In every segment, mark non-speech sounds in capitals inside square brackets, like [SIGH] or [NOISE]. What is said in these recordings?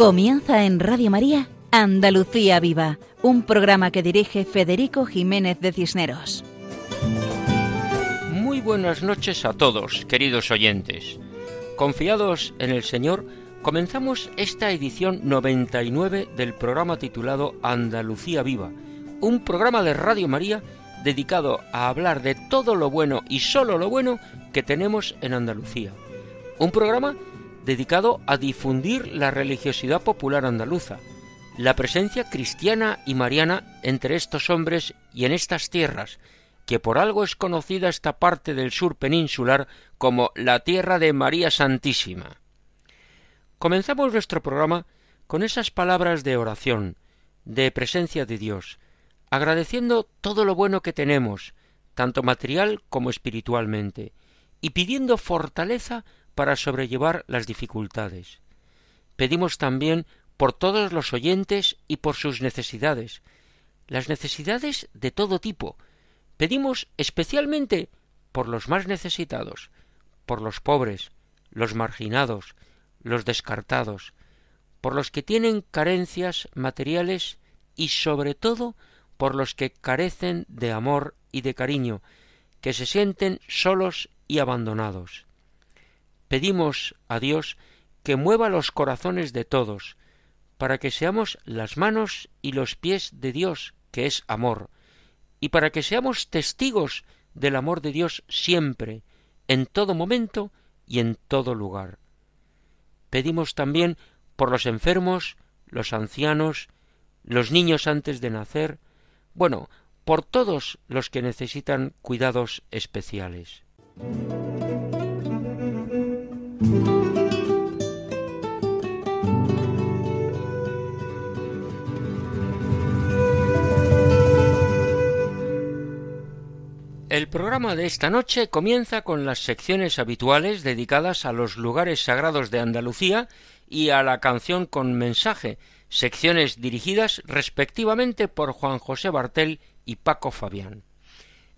Comienza en Radio María Andalucía Viva, un programa que dirige Federico Jiménez de Cisneros. Muy buenas noches a todos, queridos oyentes. Confiados en el Señor, comenzamos esta edición 99 del programa titulado Andalucía Viva, un programa de Radio María dedicado a hablar de todo lo bueno y solo lo bueno que tenemos en Andalucía. Un programa dedicado a difundir la religiosidad popular andaluza, la presencia cristiana y mariana entre estos hombres y en estas tierras, que por algo es conocida esta parte del sur peninsular como la tierra de María Santísima. Comenzamos nuestro programa con esas palabras de oración, de presencia de Dios, agradeciendo todo lo bueno que tenemos, tanto material como espiritualmente, y pidiendo fortaleza para sobrellevar las dificultades. Pedimos también por todos los oyentes y por sus necesidades, las necesidades de todo tipo. Pedimos especialmente por los más necesitados, por los pobres, los marginados, los descartados, por los que tienen carencias materiales y sobre todo por los que carecen de amor y de cariño, que se sienten solos y abandonados. Pedimos a Dios que mueva los corazones de todos, para que seamos las manos y los pies de Dios, que es amor, y para que seamos testigos del amor de Dios siempre, en todo momento y en todo lugar. Pedimos también por los enfermos, los ancianos, los niños antes de nacer, bueno, por todos los que necesitan cuidados especiales. El programa de esta noche comienza con las secciones habituales dedicadas a los lugares sagrados de Andalucía y a la canción con mensaje, secciones dirigidas respectivamente por Juan José Bartel y Paco Fabián.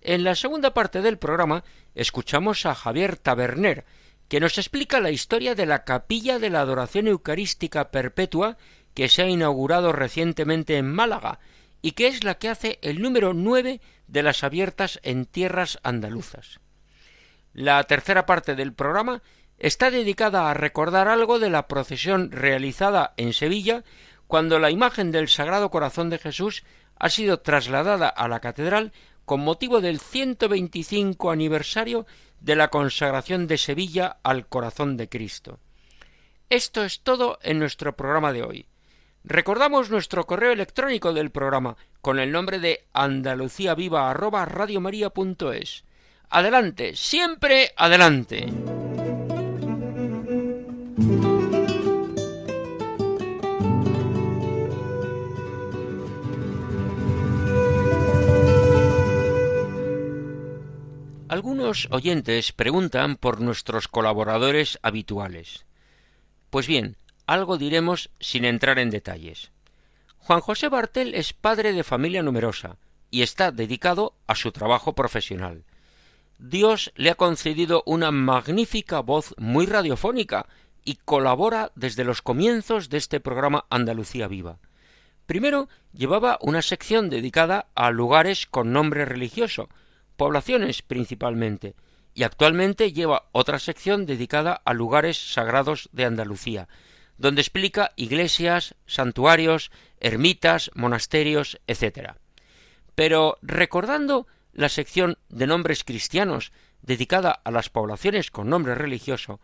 En la segunda parte del programa escuchamos a Javier Taberner, que nos explica la historia de la capilla de la adoración eucarística perpetua que se ha inaugurado recientemente en Málaga y que es la que hace el número nueve de las abiertas en tierras andaluzas. La tercera parte del programa está dedicada a recordar algo de la procesión realizada en Sevilla cuando la imagen del Sagrado Corazón de Jesús ha sido trasladada a la catedral con motivo del 125 aniversario de la consagración de Sevilla al corazón de Cristo. Esto es todo en nuestro programa de hoy. Recordamos nuestro correo electrónico del programa con el nombre de andaluciaviva@radiomaria.es. Adelante, siempre adelante. Algunos oyentes preguntan por nuestros colaboradores habituales. Pues bien, algo diremos sin entrar en detalles. Juan José Bartel es padre de familia numerosa y está dedicado a su trabajo profesional. Dios le ha concedido una magnífica voz muy radiofónica y colabora desde los comienzos de este programa Andalucía Viva. Primero llevaba una sección dedicada a lugares con nombre religioso, poblaciones principalmente, y actualmente lleva otra sección dedicada a lugares sagrados de Andalucía, donde explica iglesias, santuarios, ermitas, monasterios, etc. Pero recordando la sección de nombres cristianos dedicada a las poblaciones con nombre religioso,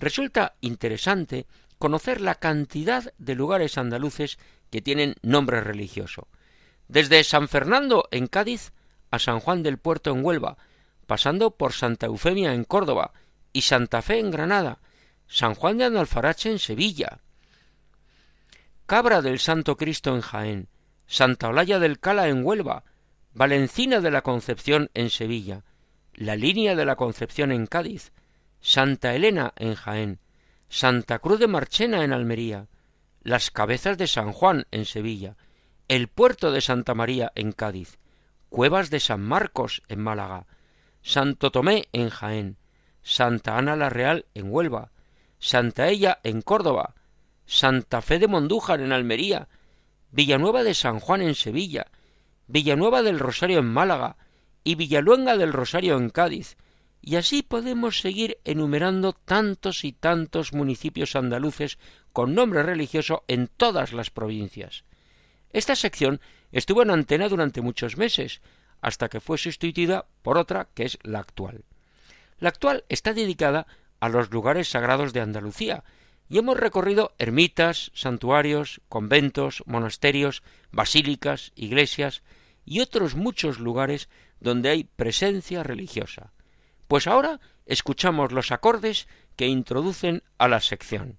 resulta interesante conocer la cantidad de lugares andaluces que tienen nombre religioso. Desde San Fernando en Cádiz a San Juan del Puerto en Huelva, pasando por Santa Eufemia en Córdoba y Santa Fe en Granada, San Juan de Analfarache en Sevilla, Cabra del Santo Cristo en Jaén, Santa Olalla del Cala en Huelva, Valencina de la Concepción en Sevilla, la Línea de la Concepción en Cádiz, Santa Elena en Jaén, Santa Cruz de Marchena en Almería, las Cabezas de San Juan en Sevilla, el puerto de Santa María en Cádiz, Cuevas de San Marcos en Málaga, Santo Tomé en Jaén, Santa Ana la Real en Huelva, Santa Ella en Córdoba, Santa Fe de Mondújar en Almería, Villanueva de San Juan en Sevilla, Villanueva del Rosario en Málaga y Villaluenga del Rosario en Cádiz, y así podemos seguir enumerando tantos y tantos municipios andaluces con nombre religioso en todas las provincias. Esta sección estuvo en antena durante muchos meses, hasta que fue sustituida por otra que es la actual. La actual está dedicada a los lugares sagrados de Andalucía, y hemos recorrido ermitas, santuarios, conventos, monasterios, basílicas, iglesias y otros muchos lugares donde hay presencia religiosa. Pues ahora escuchamos los acordes que introducen a la sección.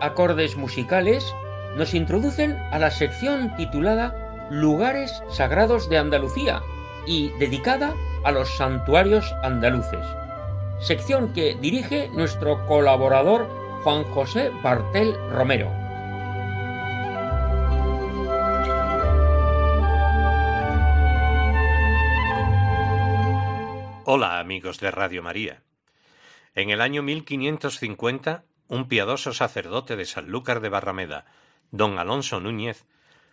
Acordes musicales nos introducen a la sección titulada Lugares Sagrados de Andalucía y dedicada a los santuarios andaluces, sección que dirige nuestro colaborador Juan José Bartel Romero. Hola amigos de Radio María. En el año 1550 un piadoso sacerdote de Sanlúcar de Barrameda, don Alonso Núñez,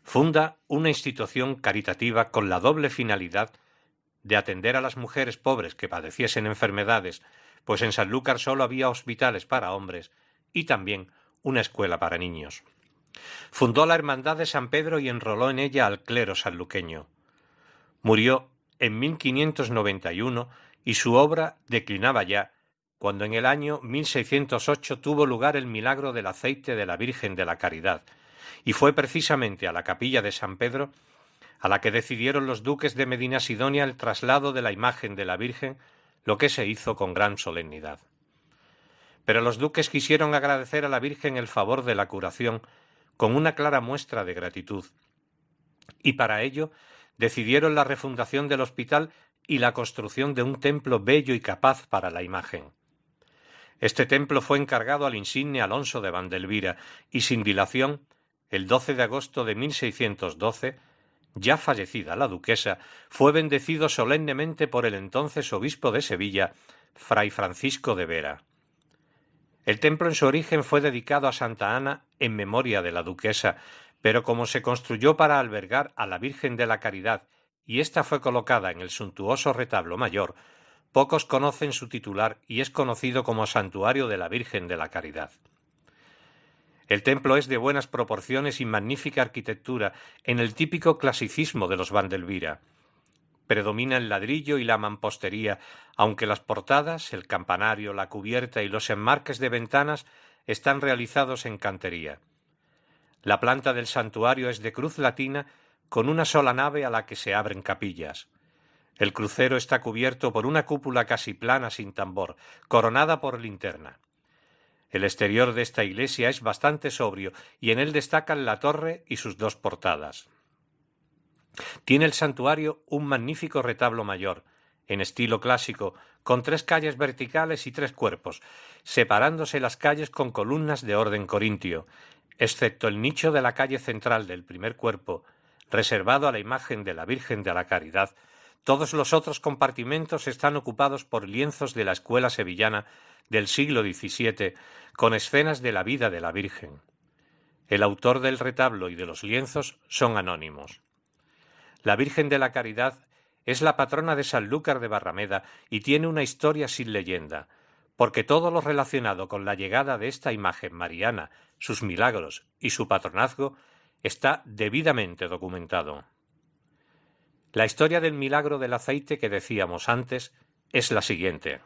funda una institución caritativa con la doble finalidad de atender a las mujeres pobres que padeciesen enfermedades, pues en Sanlúcar solo había hospitales para hombres, y también una escuela para niños. Fundó la Hermandad de San Pedro y enroló en ella al clero sanluqueño. Murió en 1591 y su obra declinaba ya cuando en el año 1608 tuvo lugar el milagro del aceite de la Virgen de la Caridad, y fue precisamente a la capilla de San Pedro a la que decidieron los duques de Medina Sidonia el traslado de la imagen de la Virgen, lo que se hizo con gran solemnidad. Pero los duques quisieron agradecer a la Virgen el favor de la curación con una clara muestra de gratitud, y para ello decidieron la refundación del hospital y la construcción de un templo bello y capaz para la imagen. Este templo fue encargado al insigne Alonso de Vandelvira y sin dilación, el 12 de agosto de 1612, ya fallecida la duquesa, fue bendecido solemnemente por el entonces obispo de Sevilla, fray Francisco de Vera. El templo en su origen fue dedicado a Santa Ana en memoria de la duquesa, pero como se construyó para albergar a la Virgen de la Caridad y ésta fue colocada en el suntuoso retablo mayor, Pocos conocen su titular y es conocido como Santuario de la Virgen de la Caridad. El templo es de buenas proporciones y magnífica arquitectura, en el típico clasicismo de los Vandelvira. Predomina el ladrillo y la mampostería, aunque las portadas, el campanario, la cubierta y los enmarques de ventanas están realizados en cantería. La planta del santuario es de cruz latina con una sola nave a la que se abren capillas. El crucero está cubierto por una cúpula casi plana sin tambor, coronada por linterna. El exterior de esta iglesia es bastante sobrio y en él destacan la torre y sus dos portadas. Tiene el santuario un magnífico retablo mayor, en estilo clásico, con tres calles verticales y tres cuerpos, separándose las calles con columnas de orden corintio, excepto el nicho de la calle central del primer cuerpo, reservado a la imagen de la Virgen de la Caridad, todos los otros compartimentos están ocupados por lienzos de la escuela sevillana del siglo XVII, con escenas de la vida de la Virgen. El autor del retablo y de los lienzos son anónimos. La Virgen de la Caridad es la patrona de Sanlúcar de Barrameda y tiene una historia sin leyenda, porque todo lo relacionado con la llegada de esta imagen mariana, sus milagros y su patronazgo está debidamente documentado. La historia del milagro del aceite que decíamos antes es la siguiente.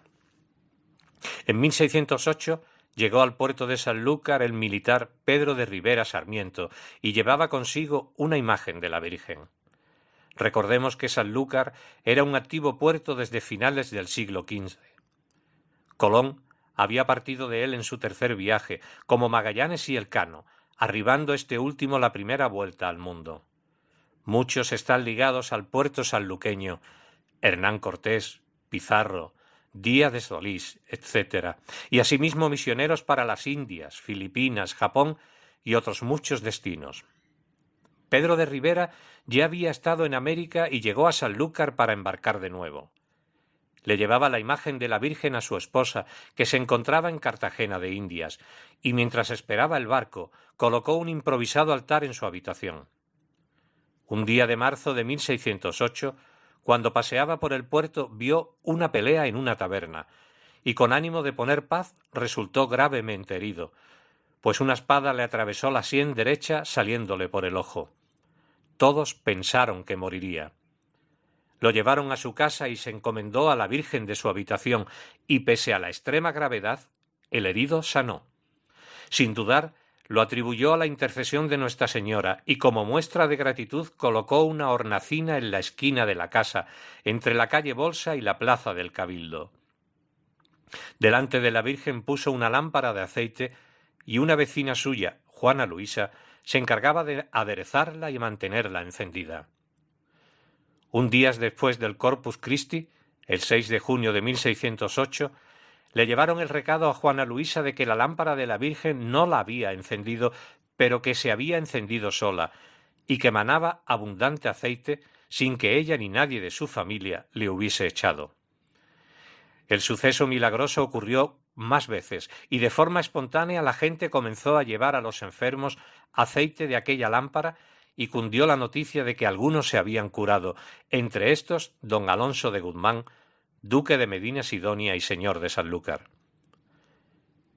En 1608 llegó al puerto de Sanlúcar el militar Pedro de Rivera Sarmiento y llevaba consigo una imagen de la Virgen. Recordemos que Sanlúcar era un activo puerto desde finales del siglo XV. Colón había partido de él en su tercer viaje, como Magallanes y Elcano, arribando este último la primera vuelta al mundo. Muchos están ligados al puerto sanluqueño, Hernán Cortés, Pizarro, Díaz de Solís, etc., y asimismo misioneros para las Indias, Filipinas, Japón y otros muchos destinos. Pedro de Rivera ya había estado en América y llegó a Sanlúcar para embarcar de nuevo. Le llevaba la imagen de la Virgen a su esposa, que se encontraba en Cartagena de Indias, y mientras esperaba el barco, colocó un improvisado altar en su habitación. Un día de marzo de 1608, cuando paseaba por el puerto, vio una pelea en una taberna, y con ánimo de poner paz resultó gravemente herido, pues una espada le atravesó la sien derecha saliéndole por el ojo. Todos pensaron que moriría. Lo llevaron a su casa y se encomendó a la Virgen de su habitación, y pese a la extrema gravedad, el herido sanó. Sin dudar, lo atribuyó a la intercesión de Nuestra Señora, y como muestra de gratitud colocó una hornacina en la esquina de la casa, entre la calle Bolsa y la plaza del Cabildo. Delante de la Virgen puso una lámpara de aceite y una vecina suya, Juana Luisa, se encargaba de aderezarla y mantenerla encendida. Un día después del Corpus Christi, el 6 de junio de 1608, le llevaron el recado a Juana Luisa de que la lámpara de la Virgen no la había encendido, pero que se había encendido sola, y que manaba abundante aceite sin que ella ni nadie de su familia le hubiese echado. El suceso milagroso ocurrió más veces, y de forma espontánea la gente comenzó a llevar a los enfermos aceite de aquella lámpara y cundió la noticia de que algunos se habían curado, entre estos don Alonso de Guzmán, duque de Medina Sidonia y señor de Sanlúcar.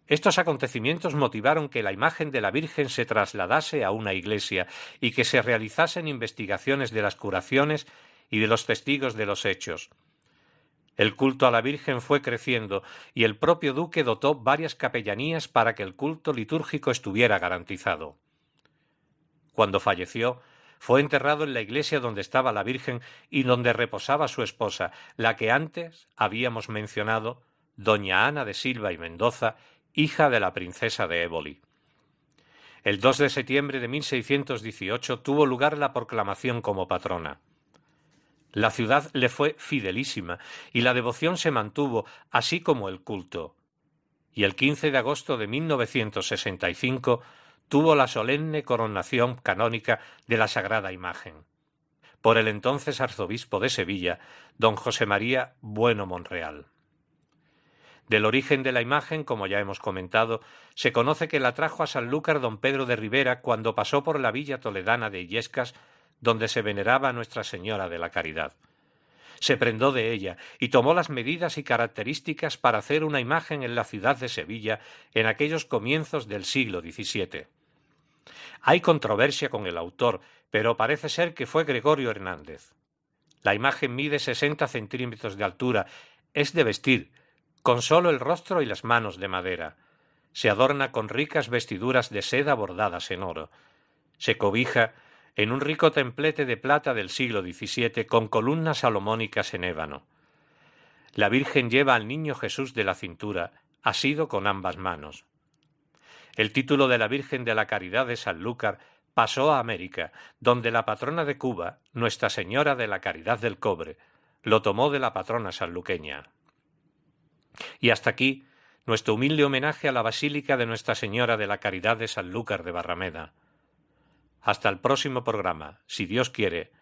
Estos acontecimientos motivaron que la imagen de la Virgen se trasladase a una iglesia y que se realizasen investigaciones de las curaciones y de los testigos de los hechos. El culto a la Virgen fue creciendo y el propio duque dotó varias capellanías para que el culto litúrgico estuviera garantizado. Cuando falleció, fue enterrado en la iglesia donde estaba la Virgen y donde reposaba su esposa, la que antes habíamos mencionado, doña Ana de Silva y Mendoza, hija de la princesa de Éboli. El 2 de septiembre de 1618 tuvo lugar la proclamación como patrona. La ciudad le fue fidelísima y la devoción se mantuvo, así como el culto. Y el 15 de agosto de 1965 tuvo la solemne coronación canónica de la Sagrada Imagen por el entonces arzobispo de Sevilla, don José María Bueno Monreal. Del origen de la imagen, como ya hemos comentado, se conoce que la trajo a Sanlúcar don Pedro de Rivera cuando pasó por la villa toledana de Illescas, donde se veneraba Nuestra Señora de la Caridad. Se prendó de ella y tomó las medidas y características para hacer una imagen en la ciudad de Sevilla en aquellos comienzos del siglo XVII. Hay controversia con el autor, pero parece ser que fue Gregorio Hernández. La imagen mide sesenta centímetros de altura, es de vestir, con solo el rostro y las manos de madera. Se adorna con ricas vestiduras de seda bordadas en oro. Se cobija en un rico templete de plata del siglo XVII con columnas salomónicas en ébano. La Virgen lleva al niño Jesús de la cintura, asido con ambas manos. El título de la Virgen de la Caridad de Sanlúcar pasó a América, donde la patrona de Cuba, Nuestra Señora de la Caridad del Cobre, lo tomó de la patrona sanluqueña. Y hasta aquí nuestro humilde homenaje a la Basílica de Nuestra Señora de la Caridad de Sanlúcar de Barrameda. Hasta el próximo programa, si Dios quiere,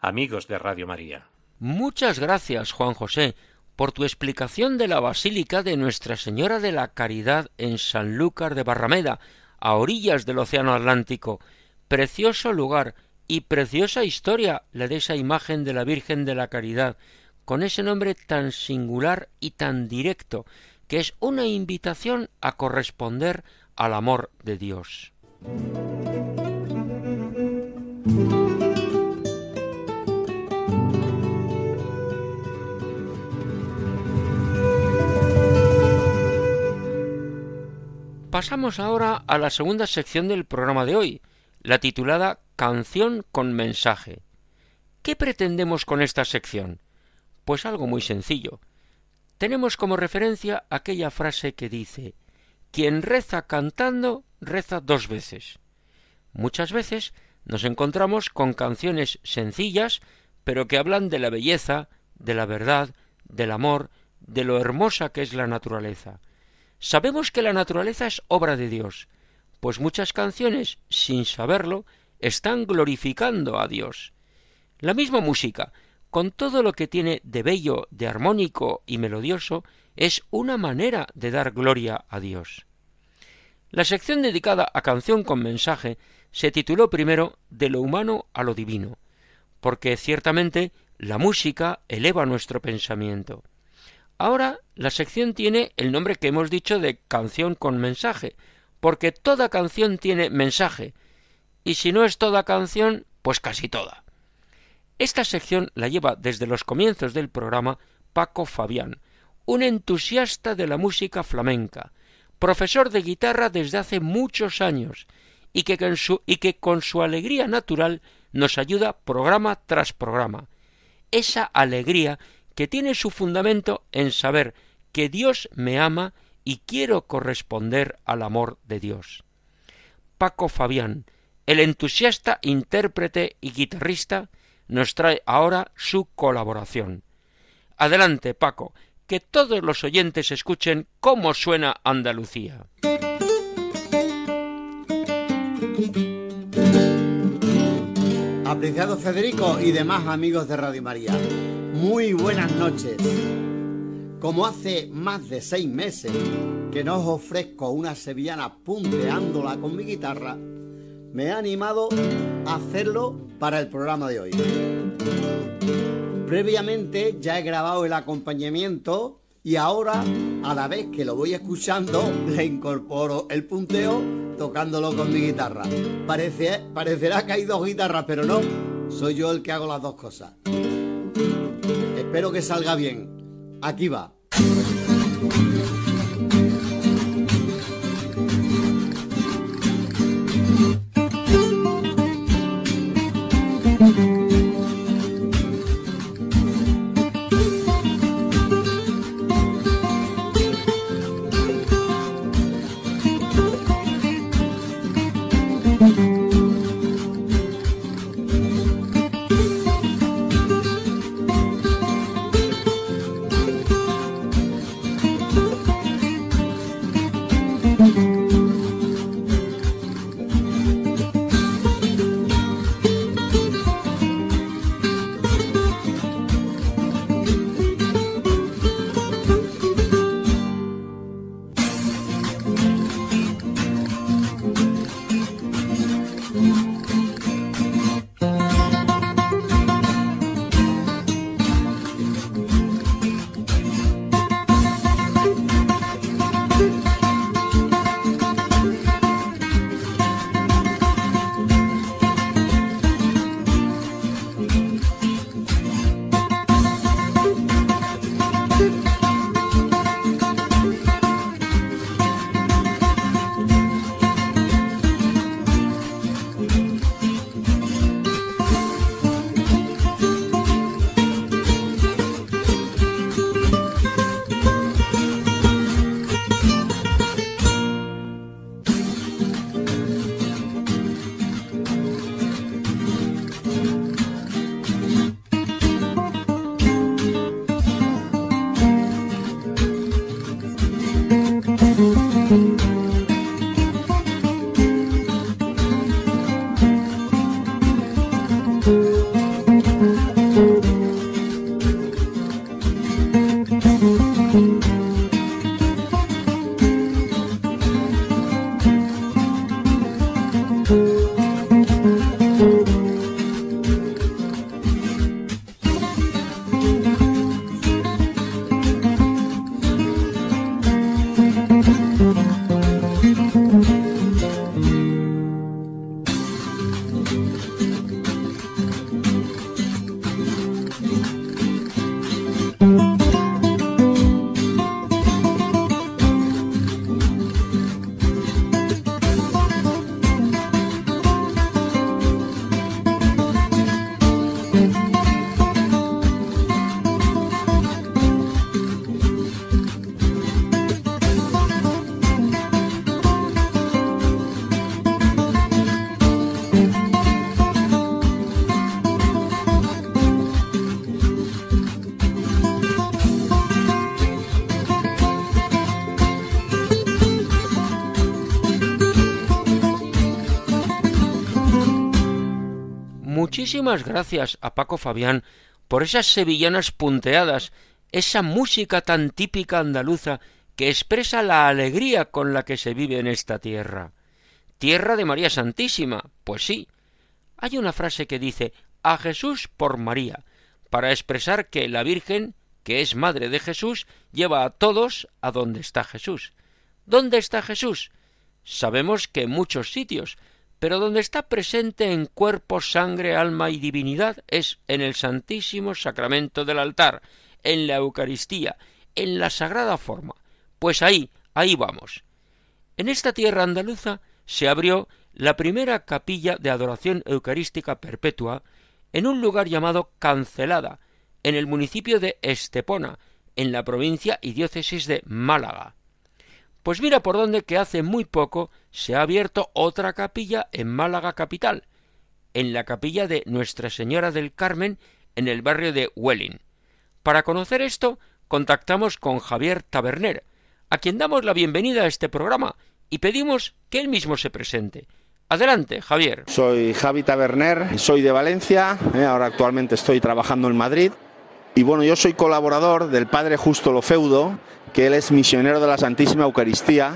amigos de Radio María. Muchas gracias, Juan José, por tu explicación de la Basílica de Nuestra Señora de la Caridad en Sanlúcar de Barrameda, a orillas del Océano Atlántico. Precioso lugar y preciosa historia la de esa imagen de la Virgen de la Caridad, con ese nombre tan singular y tan directo, que es una invitación a corresponder al amor de Dios. Pasamos ahora a la segunda sección del programa de hoy, la titulada Canción con mensaje. ¿Qué pretendemos con esta sección? Pues algo muy sencillo, tenemos como referencia aquella frase que dice Quien reza cantando, reza dos veces. Muchas veces nos encontramos con canciones sencillas, pero que hablan de la belleza, de la verdad, del amor, de lo hermosa que es la naturaleza. Sabemos que la naturaleza es obra de Dios, pues muchas canciones, sin saberlo, están glorificando a Dios. La misma música, con todo lo que tiene de bello, de armónico y melodioso, es una manera de dar gloria a Dios. La sección dedicada a canción con mensaje se tituló primero De lo humano a lo divino, porque ciertamente la música eleva nuestro pensamiento. Ahora la sección tiene el nombre que hemos dicho de canción con mensaje, porque toda canción tiene mensaje, y si no es toda canción, pues casi toda. Esta sección la lleva desde los comienzos del programa Paco Fabián, un entusiasta de la música flamenca, profesor de guitarra desde hace muchos años, y que, con su, y que con su alegría natural nos ayuda programa tras programa. Esa alegría que tiene su fundamento en saber que Dios me ama y quiero corresponder al amor de Dios. Paco Fabián, el entusiasta intérprete y guitarrista, nos trae ahora su colaboración. Adelante, Paco, que todos los oyentes escuchen cómo suena Andalucía. Apreciado Federico y demás amigos de Radio María, muy buenas noches. Como hace más de seis meses que no os ofrezco una sevillana punteándola con mi guitarra, me he animado a hacerlo para el programa de hoy. Previamente ya he grabado el acompañamiento y ahora, a la vez que lo voy escuchando, le incorporo el punteo tocándolo con mi guitarra. Parece, parecerá que hay dos guitarras, pero no, soy yo el que hago las dos cosas. Espero que salga bien. Aquí va. Muchísimas gracias a Paco Fabián por esas sevillanas punteadas, esa música tan típica andaluza que expresa la alegría con la que se vive en esta tierra. Tierra de María Santísima, pues sí. Hay una frase que dice a Jesús por María, para expresar que la Virgen, que es madre de Jesús, lleva a todos a donde está Jesús. ¿Dónde está Jesús? Sabemos que en muchos sitios, pero donde está presente en cuerpo, sangre, alma y divinidad es en el Santísimo Sacramento del altar, en la Eucaristía, en la sagrada forma. Pues ahí, ahí vamos. En esta tierra andaluza se abrió la primera capilla de adoración eucarística perpetua en un lugar llamado Cancelada, en el municipio de Estepona, en la provincia y diócesis de Málaga. Pues mira por dónde que hace muy poco se ha abierto otra capilla en Málaga capital, en la capilla de Nuestra Señora del Carmen en el barrio de Welling. Para conocer esto, contactamos con Javier Taberner, a quien damos la bienvenida a este programa y pedimos que él mismo se presente. Adelante, Javier. Soy Javi Taberner, soy de Valencia, eh, ahora actualmente estoy trabajando en Madrid. Y bueno, yo soy colaborador del padre Justo Lofeudo, que él es misionero de la Santísima Eucaristía,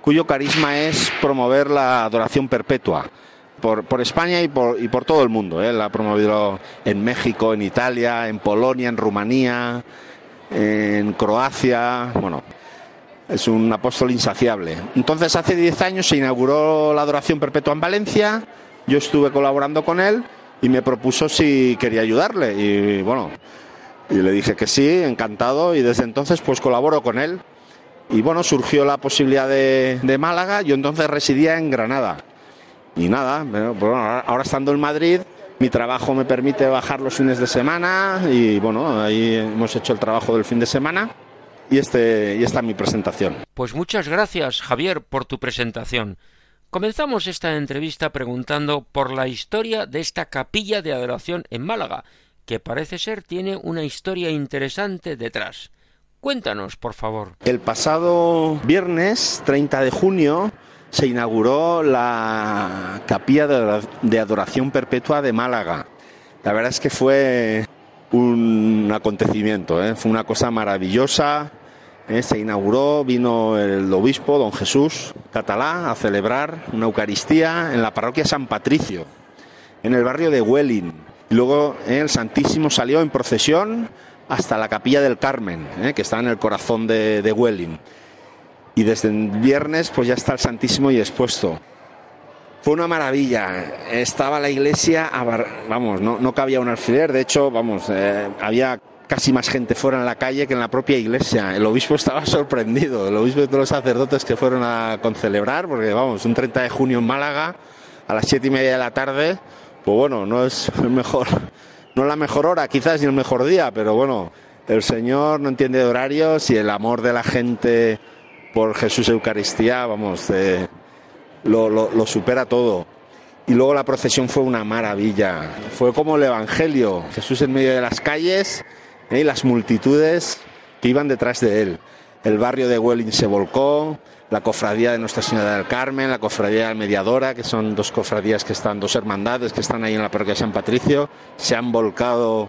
cuyo carisma es promover la adoración perpetua. Por, España y por, todo el mundo. Él ha promovido en México, en Italia, en Polonia, en Rumanía, en Croacia. Bueno, es un apóstol insaciable. Entonces, hace 10 años se inauguró la adoración perpetua en Valencia. Yo estuve colaborando con él y me propuso si quería ayudarle. Y bueno, y le dije que sí, encantado, y desde entonces pues colaboro con él. Y bueno, surgió la posibilidad de, Málaga, yo entonces residía en Granada. Y nada, pues ahora estando en Madrid, mi trabajo me permite bajar los fines de semana y bueno, ahí hemos hecho el trabajo del fin de semana y, este, y esta es mi presentación. Pues muchas gracias, Javier, por tu presentación. Comenzamos esta entrevista preguntando por la historia de esta capilla de adoración en Málaga, que parece ser tiene una historia interesante detrás. Cuéntanos, por favor. El pasado viernes 30 de junio se inauguró la capilla de adoración perpetua de Málaga. La verdad es que fue un acontecimiento, ¿eh? fue una cosa maravillosa. ¿eh? Se inauguró, vino el obispo, don Jesús Catalá, a celebrar una Eucaristía en la parroquia San Patricio, en el barrio de Welling. Y luego eh, el Santísimo salió en procesión hasta la capilla del Carmen, eh, que está en el corazón de, de Welling. Y desde el viernes pues ya está el Santísimo y expuesto. Fue una maravilla. Estaba la iglesia, vamos, no, no cabía un alfiler. De hecho, vamos, eh, había casi más gente fuera en la calle que en la propia iglesia. El obispo estaba [LAUGHS] sorprendido, el obispo y todos los sacerdotes que fueron a concelebrar, porque vamos, un 30 de junio en Málaga, a las siete y media de la tarde, pues bueno, no es el mejor, no la mejor hora, quizás ni el mejor día, pero bueno, el Señor no entiende de horarios y el amor de la gente por Jesús Eucaristía, vamos, eh, lo, supera todo. Y luego la procesión fue una maravilla, fue como el Evangelio, Jesús en medio de las calles eh, y las multitudes que iban detrás de él. El barrio de Welling se volcó, la cofradía de Nuestra Señora del Carmen, la cofradía de Mediadora, que son dos cofradías que están, dos hermandades que están ahí en la parroquia de San Patricio, se han volcado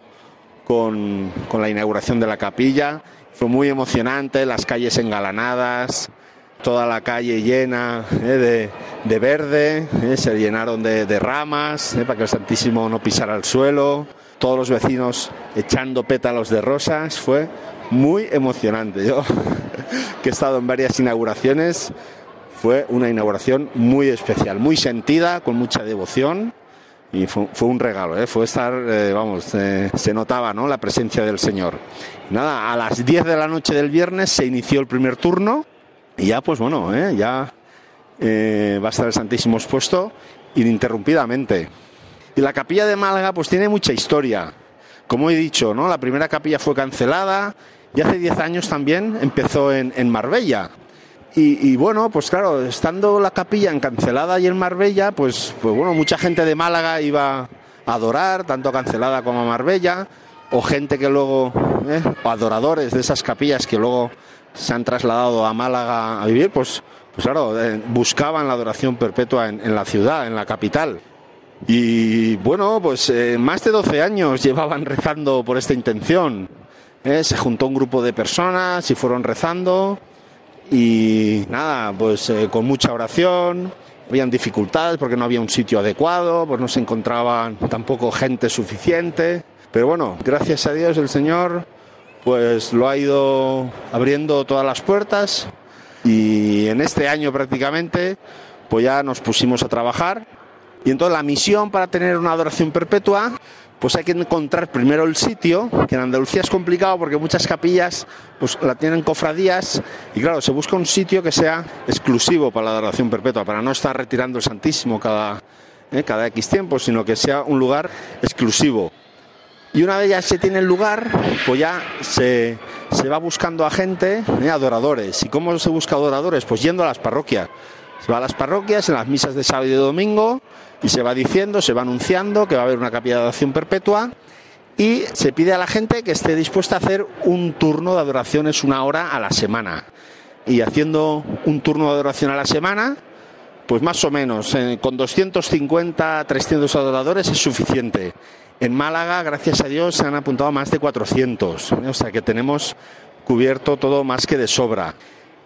con, la inauguración de la capilla. Fue muy emocionante, las calles engalanadas, toda la calle llena eh, de, verde, eh, se llenaron de, ramas eh, para que el Santísimo no pisara el suelo, todos los vecinos echando pétalos de rosas, fue muy emocionante. Yo, que he estado en varias inauguraciones, fue una inauguración muy especial, muy sentida, con mucha devoción. Y fue, un regalo, ¿eh? fue estar, eh, vamos, eh, se notaba ¿no? la presencia del Señor. Nada, a las 10 de la noche del viernes se inició el primer turno y ya, pues bueno, ya va a estar el Santísimo expuesto ininterrumpidamente. Y la capilla de Málaga, pues tiene mucha historia. Como he dicho, ¿no? La primera capilla fue cancelada, y hace 10 años también empezó en, Marbella. Y, bueno, pues claro, estando la capilla encancelada y en Marbella, pues, pues bueno, mucha gente de Málaga iba a adorar, tanto a Cancelada como a Marbella, o gente que luego, eh, o adoradores de esas capillas que luego se han trasladado a Málaga a vivir, pues, pues claro, eh, buscaban la adoración perpetua en, en la ciudad, en la capital. Y bueno, pues eh, más de 12 años [LAUGHS] llevaban rezando por esta intención. ¿Eh? Se juntó un grupo de personas y fueron rezando. Y nada, pues eh, con mucha oración. Habían dificultades porque no había un sitio adecuado, pues no se encontraban tampoco gente suficiente. Pero bueno, gracias a Dios el Señor pues lo ha ido abriendo todas las puertas y en este año prácticamente pues ya nos pusimos a trabajar y entonces la misión para tener una adoración perpetua pues hay que encontrar primero el sitio, que en Andalucía es complicado porque muchas capillas pues la tienen cofradías y claro, se busca un sitio que sea exclusivo para la adoración perpetua, para no estar retirando el Santísimo cada, eh, cada X tiempo, sino que sea un lugar exclusivo. Y una vez ya se tiene el lugar, pues ya se, se va buscando a gente, eh, adoradores. ¿Y cómo se busca adoradores? Pues yendo a las parroquias. Se va a las parroquias en las misas de sábado y de domingo y se va diciendo, se va anunciando que va a haber una capilla de adoración perpetua y se pide a la gente que esté dispuesta a hacer un turno de adoraciones una hora a la semana. Y haciendo un turno de adoración a la semana, pues más o menos, eh, con 250, 300 adoradores es suficiente. En Málaga, gracias a Dios, se han apuntado más de 400, ¿eh? o sea que tenemos cubierto todo más que de sobra.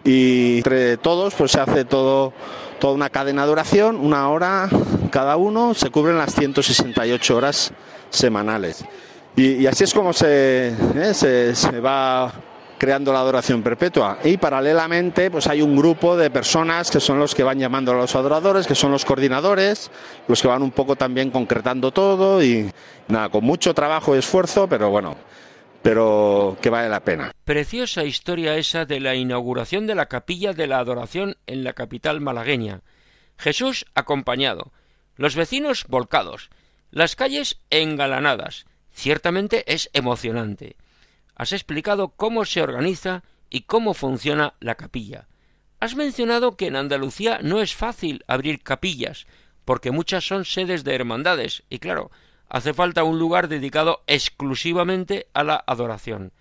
Y entre todos, pues se hace todo, toda una cadena de oración, una hora cada uno, se cubren las 168 horas semanales. Y, así es como se, ¿eh? se, se va creando la adoración perpetua. Y paralelamente, pues hay un grupo de personas que son los que van llamando a los adoradores, que son los coordinadores, los que van un poco también concretando todo y nada, con mucho trabajo y esfuerzo, pero bueno, pero que vale la pena. Preciosa historia esa de la inauguración de la capilla de la adoración en la capital malagueña. Jesús acompañado, los vecinos volcados, las calles engalanadas. Ciertamente es emocionante. Has explicado cómo se organiza y cómo funciona la capilla. Has mencionado que en Andalucía no es fácil abrir capillas, porque muchas son sedes de hermandades, y claro, hace falta un lugar dedicado exclusivamente a la adoración.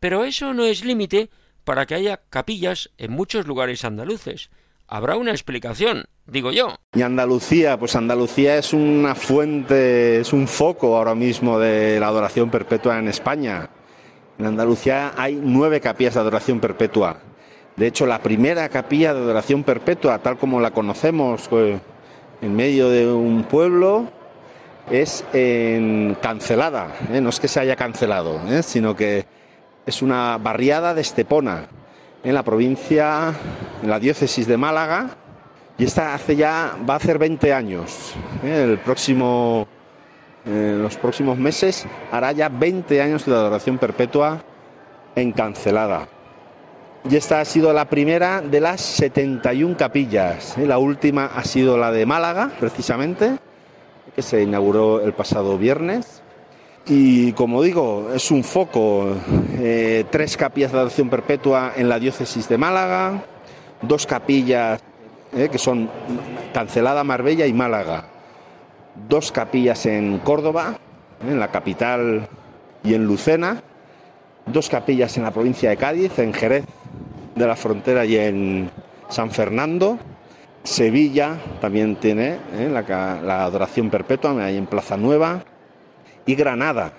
Pero eso no es límite para que haya capillas en muchos lugares andaluces. Habrá una explicación, digo yo. Y Andalucía, pues Andalucía es una fuente, es un foco ahora mismo de la adoración perpetua en España. En Andalucía hay nueve capillas de adoración perpetua. De hecho, la primera capilla de adoración perpetua, tal como la conocemos, pues, en medio de un pueblo, es cancelada, ¿eh? no es que se haya cancelado, ¿eh? sino que es una barriada de Estepona, en la provincia, en la diócesis de Málaga, y esta hace ya, va a hacer 20 años. ¿eh? El próximo, en los próximos meses hará ya 20 años de adoración perpetua en cancelada. Y esta ha sido la primera de las 71 capillas. La última ha sido la de Málaga, precisamente que se inauguró el pasado viernes. Y como digo, es un foco, eh, tres capillas de adoración perpetua en la diócesis de Málaga, dos capillas eh, que son Cancelada, Marbella y Málaga, dos capillas en Córdoba, en la capital y en Lucena, dos capillas en la provincia de Cádiz, en Jerez de la Frontera y en San Fernando, Sevilla también tiene ¿eh? la, adoración perpetua, ahí en Plaza Nueva. Y Granada.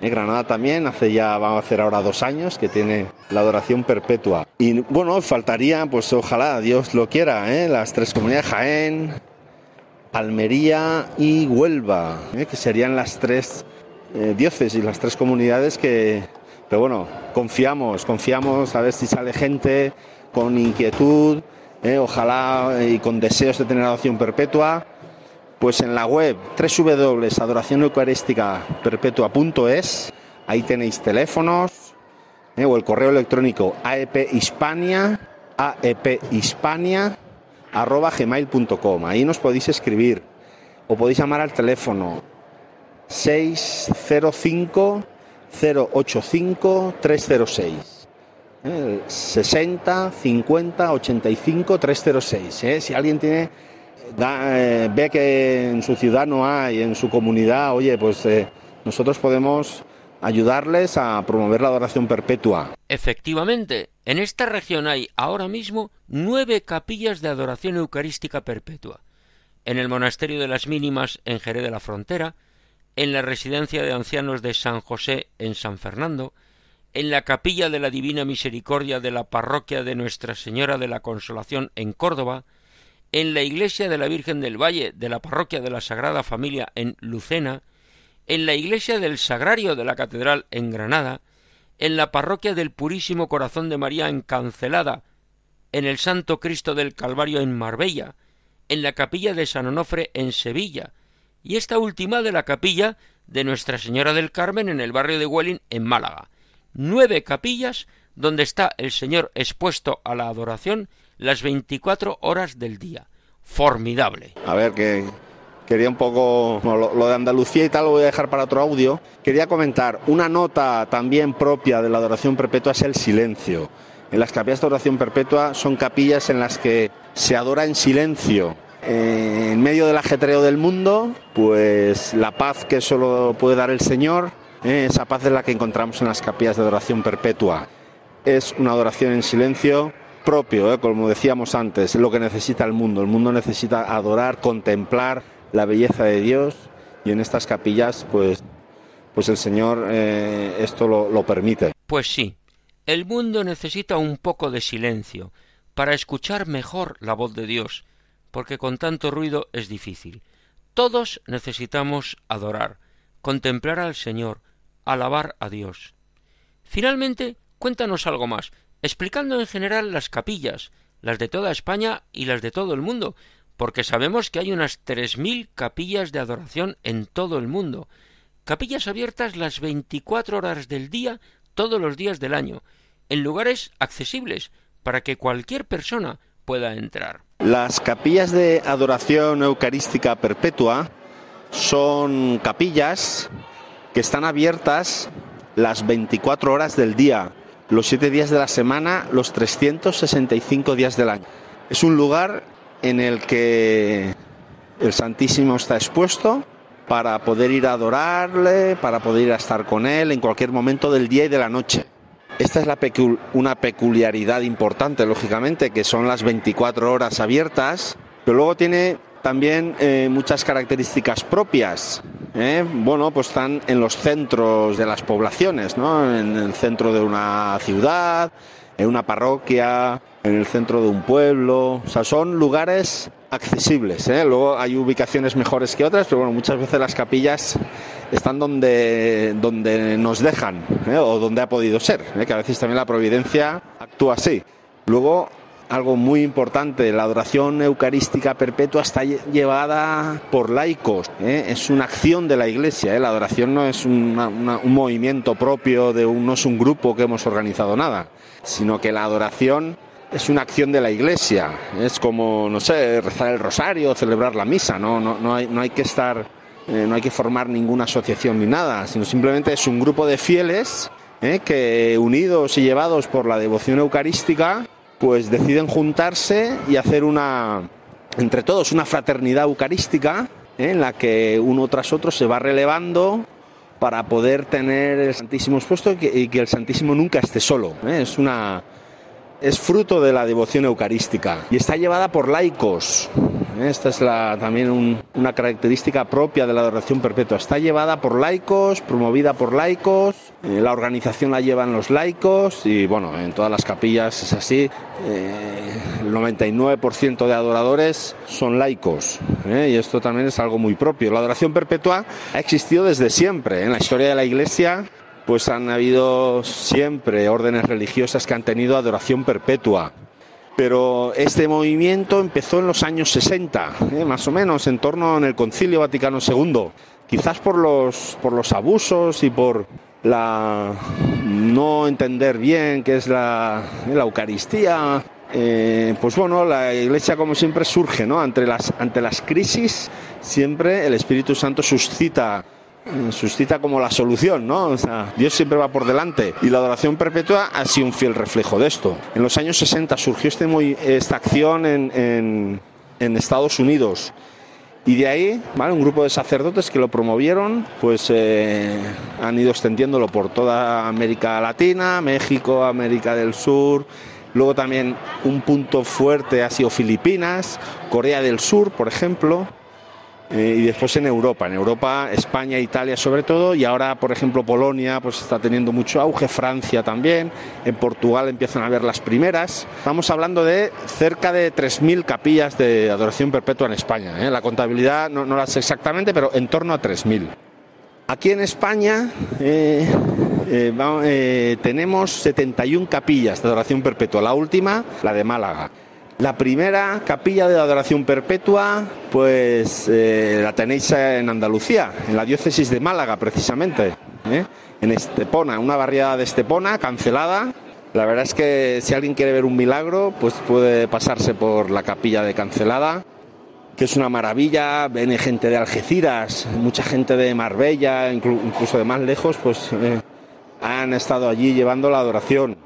¿eh? Granada también, hace ya, vamos a hacer ahora dos años, que tiene la adoración perpetua. Y bueno, faltaría, pues ojalá Dios lo quiera, ¿eh? las tres comunidades, Jaén, Almería y Huelva, que serían las tres diócesis, las tres comunidades que, pero bueno, confiamos, confiamos a ver si sale gente con inquietud eh, ojalá eh, y con deseos de tener adoración perpetua, pues en la web www.adoracioneucarísticaperpetua.es, ahí tenéis teléfonos eh, o el correo electrónico aephispania, aephispania, arroba gmail.com. Ahí nos podéis escribir o podéis llamar al teléfono 605 085 306. 60 50 85 306. Si alguien tiene eh, ve que en su ciudad no hay, en su comunidad, oye, pues eh, nosotros podemos ayudarles a promover la adoración perpetua. Efectivamente, en esta región hay ahora mismo nueve capillas de adoración eucarística perpetua. en el Monasterio de las Mínimas en Jerez de la Frontera, en la Residencia de Ancianos de San José en San Fernando, en la Capilla de la Divina Misericordia de la Parroquia de Nuestra Señora de la Consolación en Córdoba, en la Iglesia de la Virgen del Valle de la Parroquia de la Sagrada Familia en Lucena, en la Iglesia del Sagrario de la Catedral en Granada, en la Parroquia del Purísimo Corazón de María en Cancelada, en el Santo Cristo del Calvario en Marbella, en la Capilla de San Onofre en Sevilla, y esta última de la Capilla de Nuestra Señora del Carmen en el barrio de Welling en Málaga. Nueve capillas donde está el Señor expuesto a la adoración las veinticuatro horas del día. Formidable. A ver, que quería un poco lo, de Andalucía y tal lo voy a dejar para otro audio. Quería comentar una nota también propia de la adoración perpetua es el silencio. En las capillas de adoración perpetua son capillas en las que se adora en silencio. Eh, en medio del ajetreo del mundo, pues la paz que solo puede dar el Señor, eh, esa paz es la que encontramos en las capillas de adoración perpetua. Es una adoración en silencio propio, eh, como decíamos antes, es lo que necesita el mundo. El mundo necesita adorar, contemplar la belleza de Dios y en estas capillas, pues, pues el Señor esto lo, lo permite. Pues sí, el mundo necesita un poco de silencio para escuchar mejor la voz de Dios, porque con tanto ruido es difícil. Todos necesitamos adorar, contemplar al Señor, alabar a Dios. Finalmente, cuéntanos algo más, explicando en general las capillas, las de toda España y las de todo el mundo, porque sabemos que hay unas tres mil capillas de adoración en todo el mundo, capillas abiertas las veinticuatro horas del día todos los días del año, en lugares accesibles para que cualquier persona pueda entrar. Las capillas de adoración eucarística perpetua son capillas que están abiertas las 24 horas del día, los 7 días de la semana, los 365 días del año. Es un lugar en el que el Santísimo está expuesto para poder ir a adorarle, para poder ir a estar con él en cualquier momento del día y de la noche. Esta es una peculiaridad importante, lógicamente, que son las 24 horas abiertas, pero luego tiene también eh, muchas características propias. ¿Eh? Bueno, pues están en los centros de las poblaciones, ¿no? En el centro de una ciudad, en una parroquia, en el centro de un pueblo. O sea, son lugares accesibles. ¿eh? Luego hay ubicaciones mejores que otras, pero bueno, muchas veces las capillas están donde, donde nos dejan ¿eh? o donde ha podido ser, ¿eh? que a veces también la providencia actúa así. Luego, algo muy importante, la adoración eucarística perpetua está llevada por laicos, ¿eh? es una acción de la Iglesia, la adoración no es un movimiento propio, de un, no es un grupo que hemos organizado nada, sino que la adoración es una acción de la Iglesia, es como, no sé, rezar el rosario, celebrar la misa, no, no, no, hay, no hay que estar eh, no hay que formar ninguna asociación ni nada, sino simplemente es un grupo de fieles eh, que unidos y llevados por la devoción eucarística, pues deciden juntarse y hacer una, entre todos, una fraternidad eucarística eh, en la que uno tras otro se va relevando para poder tener el Santísimo expuesto y que, el Santísimo nunca esté solo. Es una es fruto de la devoción eucarística y está llevada por laicos. Esta es la, también una característica propia de la adoración perpetua. Está llevada por laicos, promovida por laicos, eh, la organización la llevan los laicos y bueno, en todas las capillas es así. Eh, el 99% de adoradores son laicos ¿eh? y esto también es algo muy propio. La adoración perpetua ha existido desde siempre. En la historia de la Iglesia pues han habido siempre órdenes religiosas que han tenido adoración perpetua pero este movimiento empezó en los años 60, ¿eh? más o menos, en torno en el Concilio Vaticano II, quizás por los, por los abusos y por la no entender bien qué es la, Eucaristía. Eh, pues bueno, la Iglesia como siempre surge, ¿no? Ante las, ante las crisis siempre el Espíritu Santo suscita suscita como la solución, ¿no? O sea, Dios siempre va por delante y la adoración perpetua ha sido un fiel reflejo de esto. En los años 60 surgió este esta acción en, Estados Unidos y de ahí, ¿vale? Un grupo de sacerdotes que lo promovieron, pues eh, han ido extendiéndolo por toda América Latina, México, América del Sur. Luego también un punto fuerte ha sido Filipinas, Corea del Sur, por ejemplo. Eh, y después en Europa, en Europa, España, Italia sobre todo, y ahora, por ejemplo, Polonia pues está teniendo mucho auge, Francia también, en Portugal empiezan a ver las primeras. Estamos hablando de cerca de 3.000 capillas de adoración perpetua en España. ¿eh? La contabilidad no, no la sé exactamente, pero en torno a 3.000. Aquí en España eh, tenemos 71 capillas de adoración perpetua, la última, la de Málaga. La primera capilla de adoración perpetua, pues eh, la tenéis en Andalucía, en la diócesis de Málaga precisamente, ¿eh? en Estepona, una barriada de Estepona cancelada. La verdad es que si alguien quiere ver un milagro, pues puede pasarse por la capilla de Cancelada, que es una maravilla. Viene gente de Algeciras, mucha gente de Marbella, incluso de más lejos, pues eh, han estado allí llevando la adoración.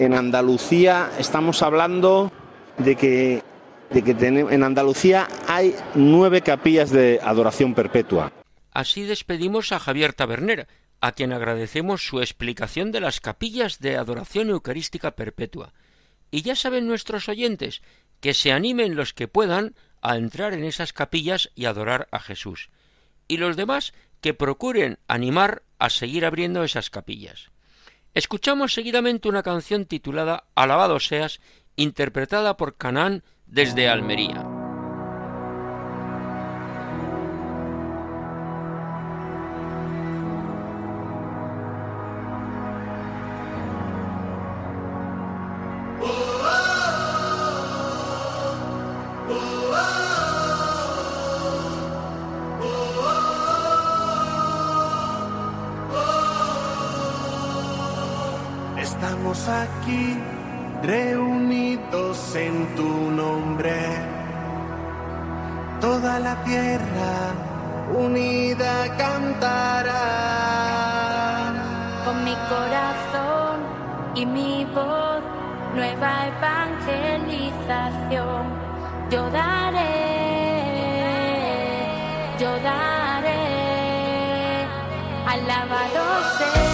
En Andalucía estamos hablando de que, de que en Andalucía hay nueve capillas de adoración perpetua. Así despedimos a Javier Tabernera, a quien agradecemos su explicación de las capillas de adoración eucarística perpetua. Y ya saben nuestros oyentes que se animen los que puedan a entrar en esas capillas y adorar a Jesús. Y los demás que procuren animar a seguir abriendo esas capillas. Escuchamos seguidamente una canción titulada Alabado seas interpretada por Canán desde Almería. Reunidos en tu nombre. Toda la tierra unida cantará. Con mi corazón y mi voz, nueva evangelización, yo daré, yo daré, alabado sea.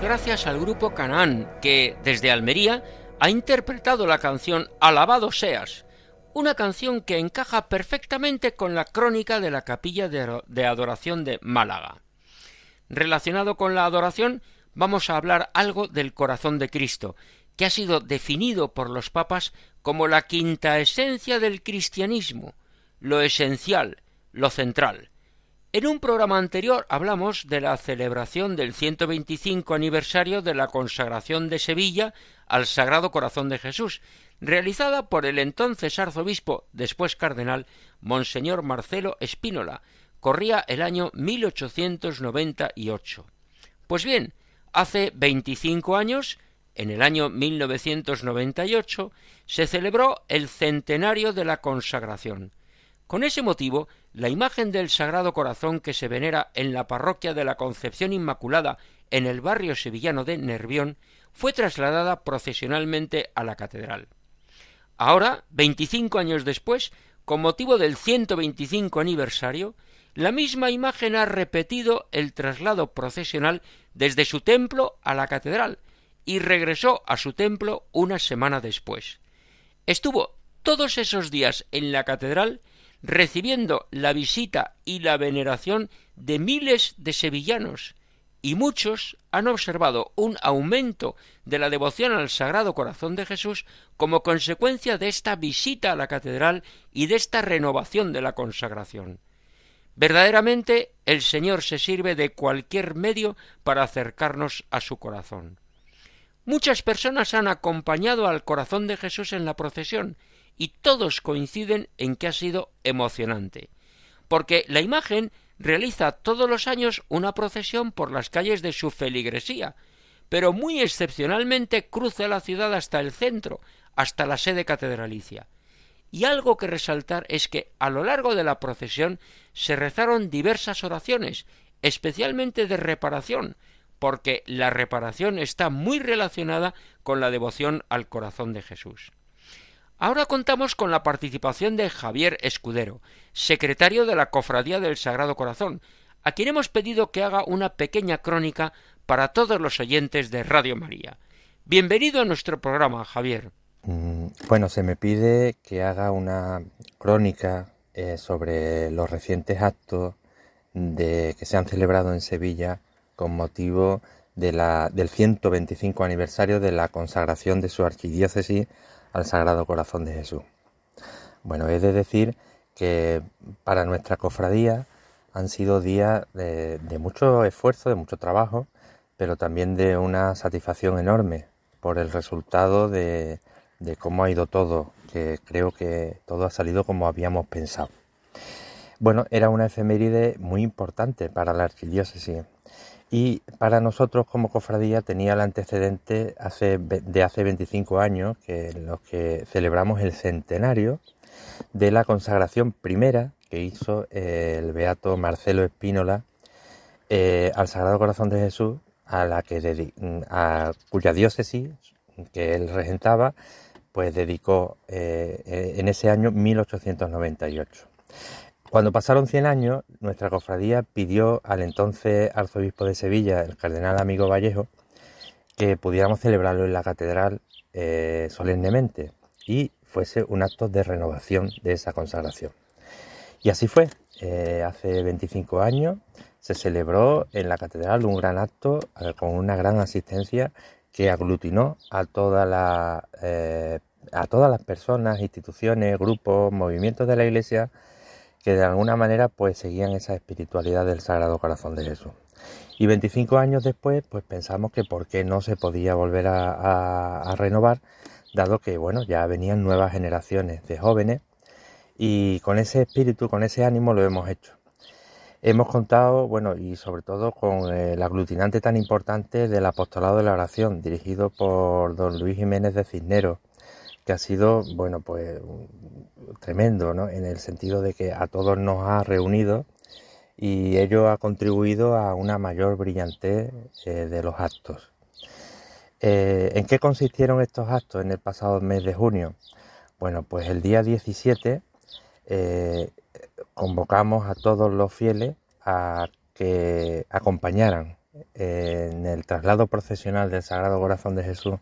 Gracias al grupo Canaán, que desde Almería ha interpretado la canción Alabado seas, una canción que encaja perfectamente con la crónica de la capilla de adoración de Málaga. Relacionado con la adoración, vamos a hablar algo del corazón de Cristo, que ha sido definido por los papas como la quinta esencia del cristianismo, lo esencial, lo central. En un programa anterior hablamos de la celebración del 125 aniversario de la consagración de Sevilla al Sagrado Corazón de Jesús, realizada por el entonces arzobispo, después cardenal, Monseñor Marcelo Espínola. Corría el año 1898. Pues bien, hace 25 años, en el año 1998, se celebró el centenario de la consagración. Con ese motivo, la imagen del Sagrado Corazón que se venera en la parroquia de la Concepción Inmaculada en el barrio sevillano de Nervión fue trasladada procesionalmente a la catedral. Ahora, veinticinco años después, con motivo del 125 aniversario, la misma imagen ha repetido el traslado procesional desde su templo a la catedral y regresó a su templo una semana después. Estuvo todos esos días en la catedral recibiendo la visita y la veneración de miles de sevillanos, y muchos han observado un aumento de la devoción al Sagrado Corazón de Jesús como consecuencia de esta visita a la catedral y de esta renovación de la consagración. Verdaderamente el Señor se sirve de cualquier medio para acercarnos a su corazón. Muchas personas han acompañado al corazón de Jesús en la procesión y todos coinciden en que ha sido emocionante, porque la imagen realiza todos los años una procesión por las calles de su feligresía, pero muy excepcionalmente cruza la ciudad hasta el centro, hasta la sede catedralicia. Y algo que resaltar es que a lo largo de la procesión se rezaron diversas oraciones, especialmente de reparación, porque la reparación está muy relacionada con la devoción al corazón de Jesús. Ahora contamos con la participación de Javier Escudero, secretario de la Cofradía del Sagrado Corazón, a quien hemos pedido que haga una pequeña crónica para todos los oyentes de Radio María. Bienvenido a nuestro programa, Javier. Mm, bueno, se me pide que haga una crónica eh, sobre los recientes actos de, que se han celebrado en Sevilla con motivo de la, del 125 aniversario de la consagración de su archidiócesis al Sagrado Corazón de Jesús. Bueno, he de decir que para nuestra cofradía han sido días de, mucho esfuerzo, de mucho trabajo, pero también de una satisfacción enorme por el resultado de, de cómo ha ido todo, que creo que todo ha salido como habíamos pensado. Bueno, era una efeméride muy importante para la archidiócesis y para nosotros como cofradía tenía el antecedente de hace 25 años, que los que celebramos el centenario de la consagración primera que hizo el beato Marcelo Espínola eh, al Sagrado Corazón de Jesús, a la que a cuya diócesis que él regentaba, pues dedicó eh, en ese año 1898. Cuando pasaron 100 años, nuestra cofradía pidió al entonces arzobispo de Sevilla, el cardenal amigo Vallejo, que pudiéramos celebrarlo en la catedral eh, solemnemente y fuese un acto de renovación de esa consagración. Y así fue. Eh, hace 25 años se celebró en la catedral un gran acto eh, con una gran asistencia que aglutinó a, a todas las personas, instituciones, grupos, movimientos de la Iglesia que de alguna manera pues seguían esa espiritualidad del Sagrado Corazón de Jesús. Y 25 años después pues pensamos que por qué no se podía volver a, renovar, dado que bueno, ya venían nuevas generaciones de jóvenes y con ese espíritu, con ese ánimo lo hemos hecho. Hemos contado, bueno, y sobre todo con el aglutinante tan importante del apostolado de la oración, dirigido por don Luis Jiménez de Cisneros, que ha sido, bueno, pues tremendo, ¿no? En el sentido de que a todos nos ha reunido y ello ha contribuido a una mayor brillantez eh, de los actos. Eh, ¿En qué consistieron estos actos en el pasado mes de junio? Bueno, pues el día 17 eh, convocamos a todos los fieles a que acompañaran en el traslado procesional del Sagrado Corazón de Jesús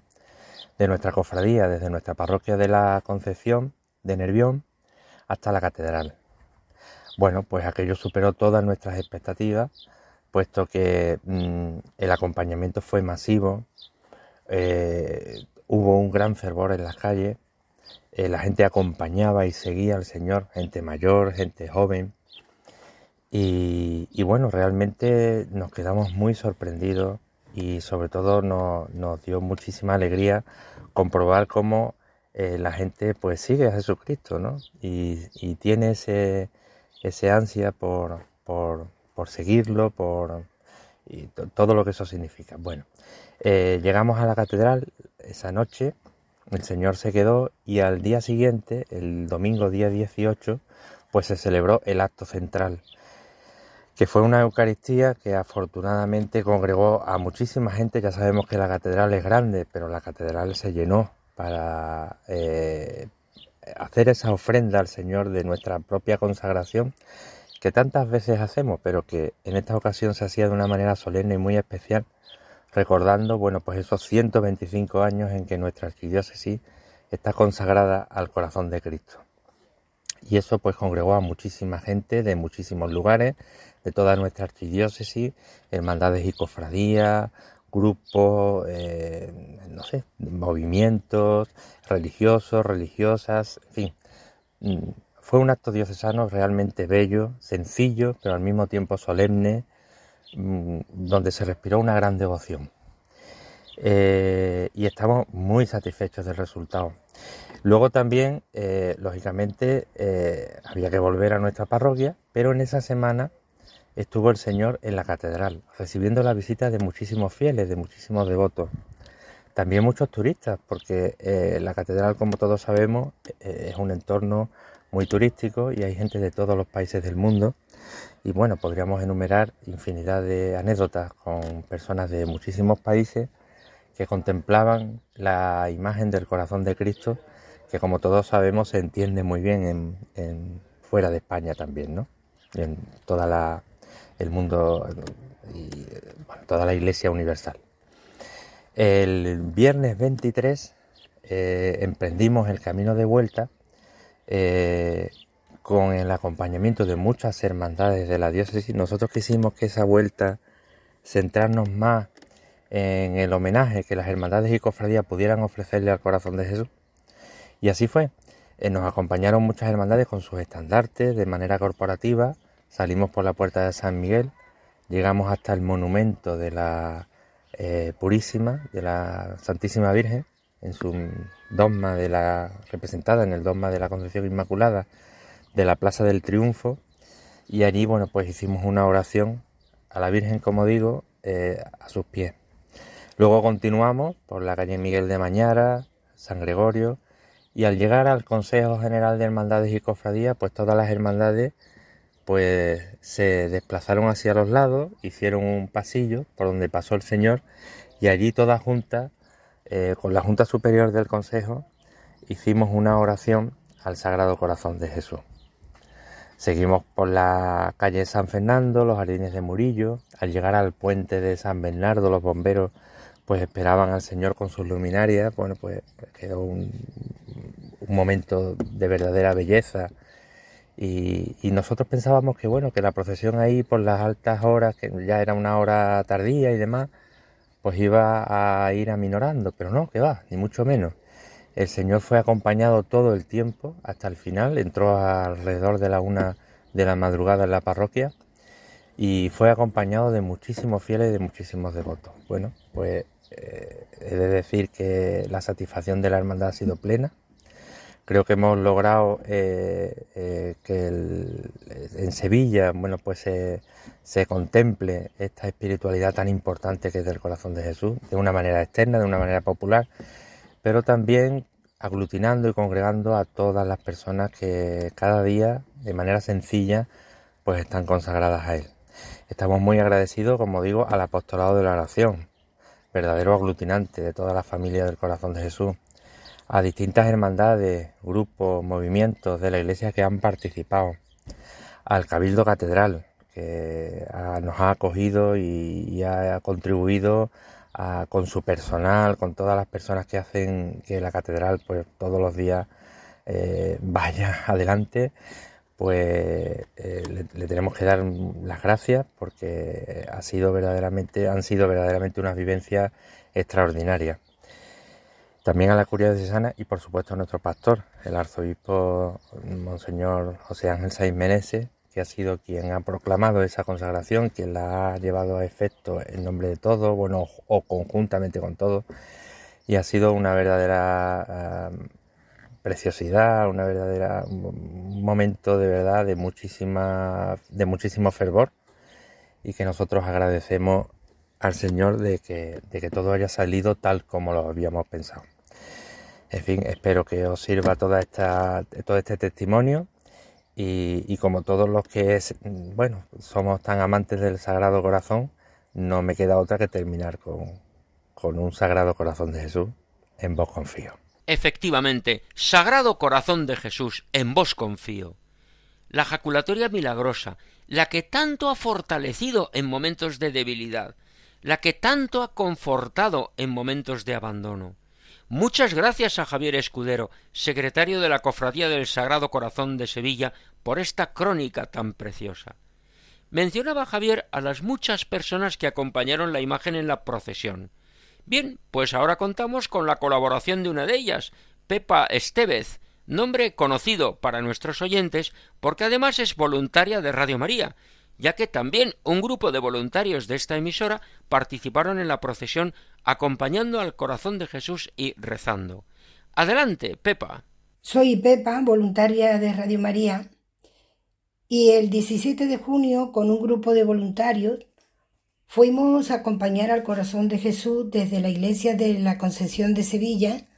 de nuestra cofradía, desde nuestra parroquia de la Concepción de Nervión hasta la catedral. Bueno, pues aquello superó todas nuestras expectativas, puesto que mm, el acompañamiento fue masivo, eh, hubo un gran fervor en las calles, eh, la gente acompañaba y seguía al Señor, gente mayor, gente joven, y, bueno, realmente nos quedamos muy sorprendidos y sobre todo nos, dio muchísima alegría comprobar cómo eh, la gente pues sigue a Jesucristo, ¿no? Y, tiene ese, ese ansia por, por, seguirlo, por y todo lo que eso significa. Bueno, eh, llegamos a la catedral esa noche, el Señor se quedó y al día siguiente, el domingo día 18, pues se celebró el acto central que fue una Eucaristía que afortunadamente congregó a muchísima gente. Ya sabemos que la catedral es grande, pero la catedral se llenó para eh, hacer esa ofrenda al Señor de nuestra propia consagración, que tantas veces hacemos, pero que en esta ocasión se hacía de una manera solemne y muy especial, recordando, bueno, pues esos 125 años en que nuestra arquidiócesis está consagrada al corazón de Cristo. Y eso pues congregó a muchísima gente de muchísimos lugares, de toda nuestra archidiócesis, hermandades y cofradías, grupos, eh, no sé, movimientos religiosos, religiosas, en fin. Mm, fue un acto diocesano realmente bello, sencillo, pero al mismo tiempo solemne, mm, donde se respiró una gran devoción. Eh, y estamos muy satisfechos del resultado. Luego también, eh, lógicamente, había que volver a nuestra parroquia, pero en esa semana estuvo el Señor en la catedral, recibiendo la visita de muchísimos fieles, de muchísimos devotos. También muchos turistas, porque eh, la catedral, como todos sabemos, eh, es un entorno muy turístico y hay gente de todos los países del mundo. Y bueno, podríamos enumerar infinidad de anécdotas con personas de muchísimos países que contemplaban la imagen del corazón de Cristo, que como todos sabemos se entiende muy bien en, fuera de España también, ¿no? En toda la, el mundo y toda la Iglesia Universal. El viernes 23 eh, emprendimos el camino de vuelta eh, con el acompañamiento de muchas hermandades de la diócesis. Nosotros quisimos que esa vuelta centrarnos más en el homenaje que las hermandades y cofradías pudieran ofrecerle al corazón de Jesús. Y así fue. Eh, nos acompañaron muchas hermandades con sus estandartes de manera corporativa Salimos por la puerta de San Miguel, llegamos hasta el monumento de la eh, Purísima, de la Santísima Virgen, en su dogma de la representada en el dogma de la Concepción Inmaculada de la Plaza del Triunfo y allí bueno pues hicimos una oración a la Virgen como digo eh, a sus pies. Luego continuamos por la calle Miguel de Mañara San Gregorio y al llegar al Consejo General de Hermandades y Cofradías pues todas las hermandades pues se desplazaron hacia los lados, hicieron un pasillo por donde pasó el Señor y allí toda junta, eh, con la Junta Superior del Consejo, hicimos una oración al Sagrado Corazón de Jesús. Seguimos por la calle San Fernando, los jardines de Murillo. Al llegar al puente de San Bernardo, los bomberos pues esperaban al Señor con sus luminarias. Bueno, pues quedó un momento de verdadera belleza y, nosotros pensábamos que bueno, que la procesión ahí por las altas horas, que ya era una hora tardía y demás, pues iba a ir aminorando, pero no, que va, ni mucho menos. El Señor fue acompañado todo el tiempo hasta el final, entró alrededor de la una de la madrugada en la parroquia y fue acompañado de muchísimos fieles y de muchísimos devotos. Bueno, pues eh, he de decir que la satisfacción de la hermandad ha sido plena creo que hemos logrado eh, eh, que en Sevilla bueno pues se contemple esta espiritualidad tan importante que es del corazón de Jesús de una manera externa de una manera popular pero también aglutinando y congregando a todas las personas que cada día de manera sencilla pues están consagradas a él. Estamos muy agradecidos como digo al apostolado de la oración verdadero aglutinante de toda la familia del corazón de Jesús a distintas hermandades, grupos, movimientos de la Iglesia que han participado, al Cabildo Catedral, que nos ha acogido y, ha contribuido con su personal, con todas las personas que hacen que la catedral pues todos los días eh, vaya [LAUGHS] adelante, pues eh, le, tenemos que dar las gracias porque ha sido verdaderamente, han sido verdaderamente unas vivencias extraordinarias. También a la curia de Cesana y por supuesto a nuestro pastor, el arzobispo Monseñor José Ángel Saiz Meneses, que ha sido quien ha proclamado esa consagración, quien la ha llevado a efecto en nombre de todos, bueno, o conjuntamente con todos, y ha sido una verdadera eh, preciosidad, una verdadera un momento de verdad de muchísima, de muchísimo fervor, y que nosotros agradecemos al Señor de que, de que todo haya salido tal como lo habíamos pensado. En fin, espero que os sirva toda esta, todo este testimonio y, como todos los que bueno, somos tan amantes del Sagrado Corazón, no me queda otra que terminar con, con un Sagrado Corazón de Jesús. En vos confío. Efectivamente, Sagrado Corazón de Jesús, en vos confío. La jaculatoria milagrosa, la que tanto ha fortalecido en momentos de debilidad, la que tanto ha confortado en momentos de abandono. Muchas gracias a Javier Escudero, secretario de la Cofradía del Sagrado Corazón de Sevilla, por esta crónica tan preciosa. Mencionaba Javier a las muchas personas que acompañaron la imagen en la procesión. Bien, pues ahora contamos con la colaboración de una de ellas, Pepa Estevez, nombre conocido para nuestros oyentes porque además es voluntaria de Radio María ya que también un grupo de voluntarios de esta emisora participaron en la procesión acompañando al corazón de Jesús y rezando. Adelante, Pepa. Soy Pepa, voluntaria de Radio María, y el 17 de junio, con un grupo de voluntarios, fuimos a acompañar al corazón de Jesús desde la iglesia de la Concepción de Sevilla,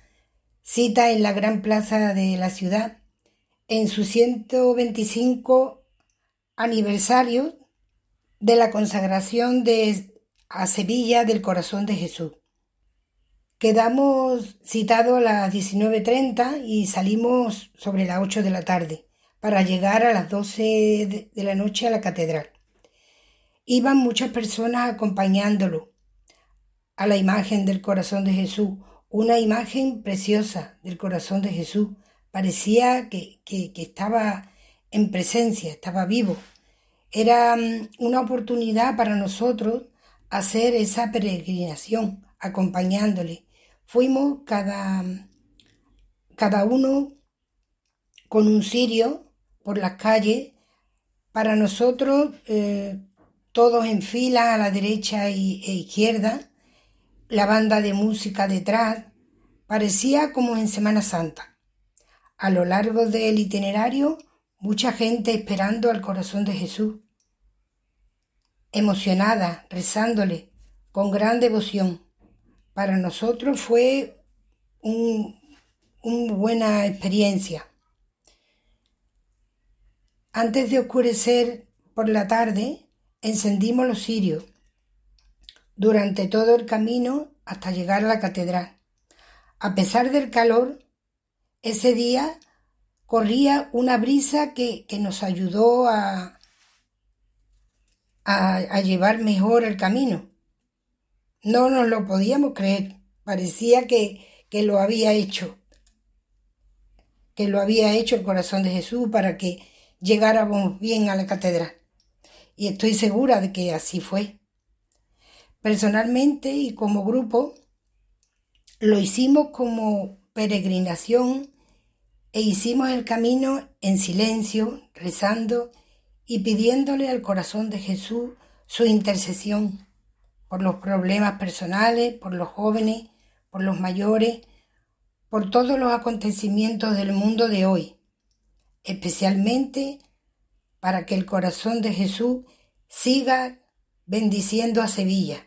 cita en la gran plaza de la ciudad, en su 125 aniversario de la consagración de, a Sevilla del Corazón de Jesús. Quedamos citados a las 19.30 y salimos sobre las 8 de la tarde para llegar a las 12 de la noche a la catedral. Iban muchas personas acompañándolo a la imagen del corazón de Jesús, una imagen preciosa del corazón de Jesús. Parecía que, que estaba en presencia, estaba vivo. Era mm, una oportunidad para nosotros hacer esa peregrinación acompañándole. Fuimos cada, cada uno con un cirio por las calles. Para nosotros, eh, todos en fila a la derecha y, e izquierda, la banda de música detrás, parecía como en Semana Santa. A lo largo del itinerario mucha gente esperando al corazón de Jesús, emocionada, rezándole con gran devoción. Para nosotros fue una buena experiencia. Antes de oscurecer por la tarde, encendimos los cirios durante todo el camino hasta llegar a la catedral. A pesar del calor, ese día corría una brisa que, nos ayudó a, a, llevar mejor el camino. No nos lo podíamos creer, parecía que, que lo había hecho, que lo había hecho el corazón de Jesús para que llegáramos bien a la catedral. Y estoy segura de que así fue. Personalmente y como grupo, lo hicimos como peregrinación e hicimos el camino en silencio, rezando y pidiéndole al corazón de Jesús su intercesión por los problemas personales, por los jóvenes, por los mayores, por todos los acontecimientos del mundo de hoy, especialmente para que el corazón de Jesús siga bendiciendo a Sevilla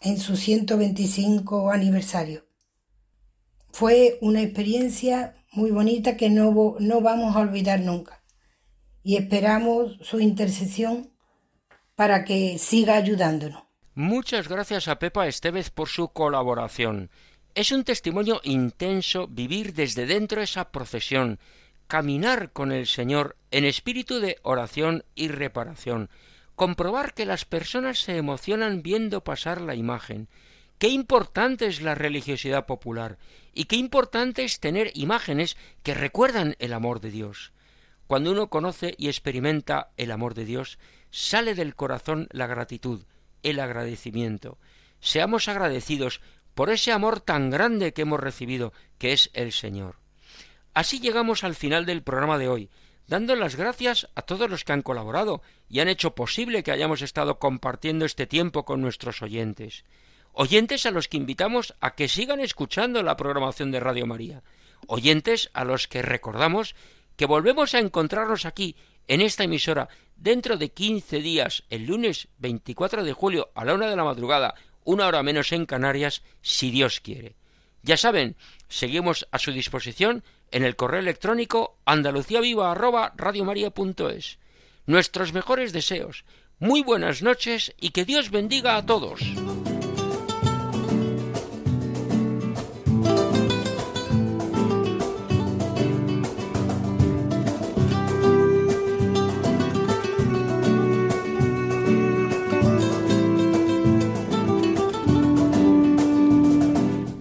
en su 125 aniversario. Fue una experiencia muy bonita que no, no vamos a olvidar nunca. Y esperamos su intercesión para que siga ayudándonos. Muchas gracias a Pepa Estevez por su colaboración. Es un testimonio intenso vivir desde dentro esa procesión, caminar con el Señor en espíritu de oración y reparación, comprobar que las personas se emocionan viendo pasar la imagen, qué importante es la religiosidad popular y qué importante es tener imágenes que recuerdan el amor de Dios. Cuando uno conoce y experimenta el amor de Dios, sale del corazón la gratitud, el agradecimiento. Seamos agradecidos por ese amor tan grande que hemos recibido, que es el Señor. Así llegamos al final del programa de hoy, dando las gracias a todos los que han colaborado y han hecho posible que hayamos estado compartiendo este tiempo con nuestros oyentes. Oyentes a los que invitamos a que sigan escuchando la programación de Radio María. Oyentes a los que recordamos que volvemos a encontrarnos aquí, en esta emisora, dentro de quince días, el lunes 24 de julio a la una de la madrugada, una hora menos en Canarias, si Dios quiere. Ya saben, seguimos a su disposición en el correo electrónico andaluciaviva@radiomaria.es. Nuestros mejores deseos, muy buenas noches y que Dios bendiga a todos.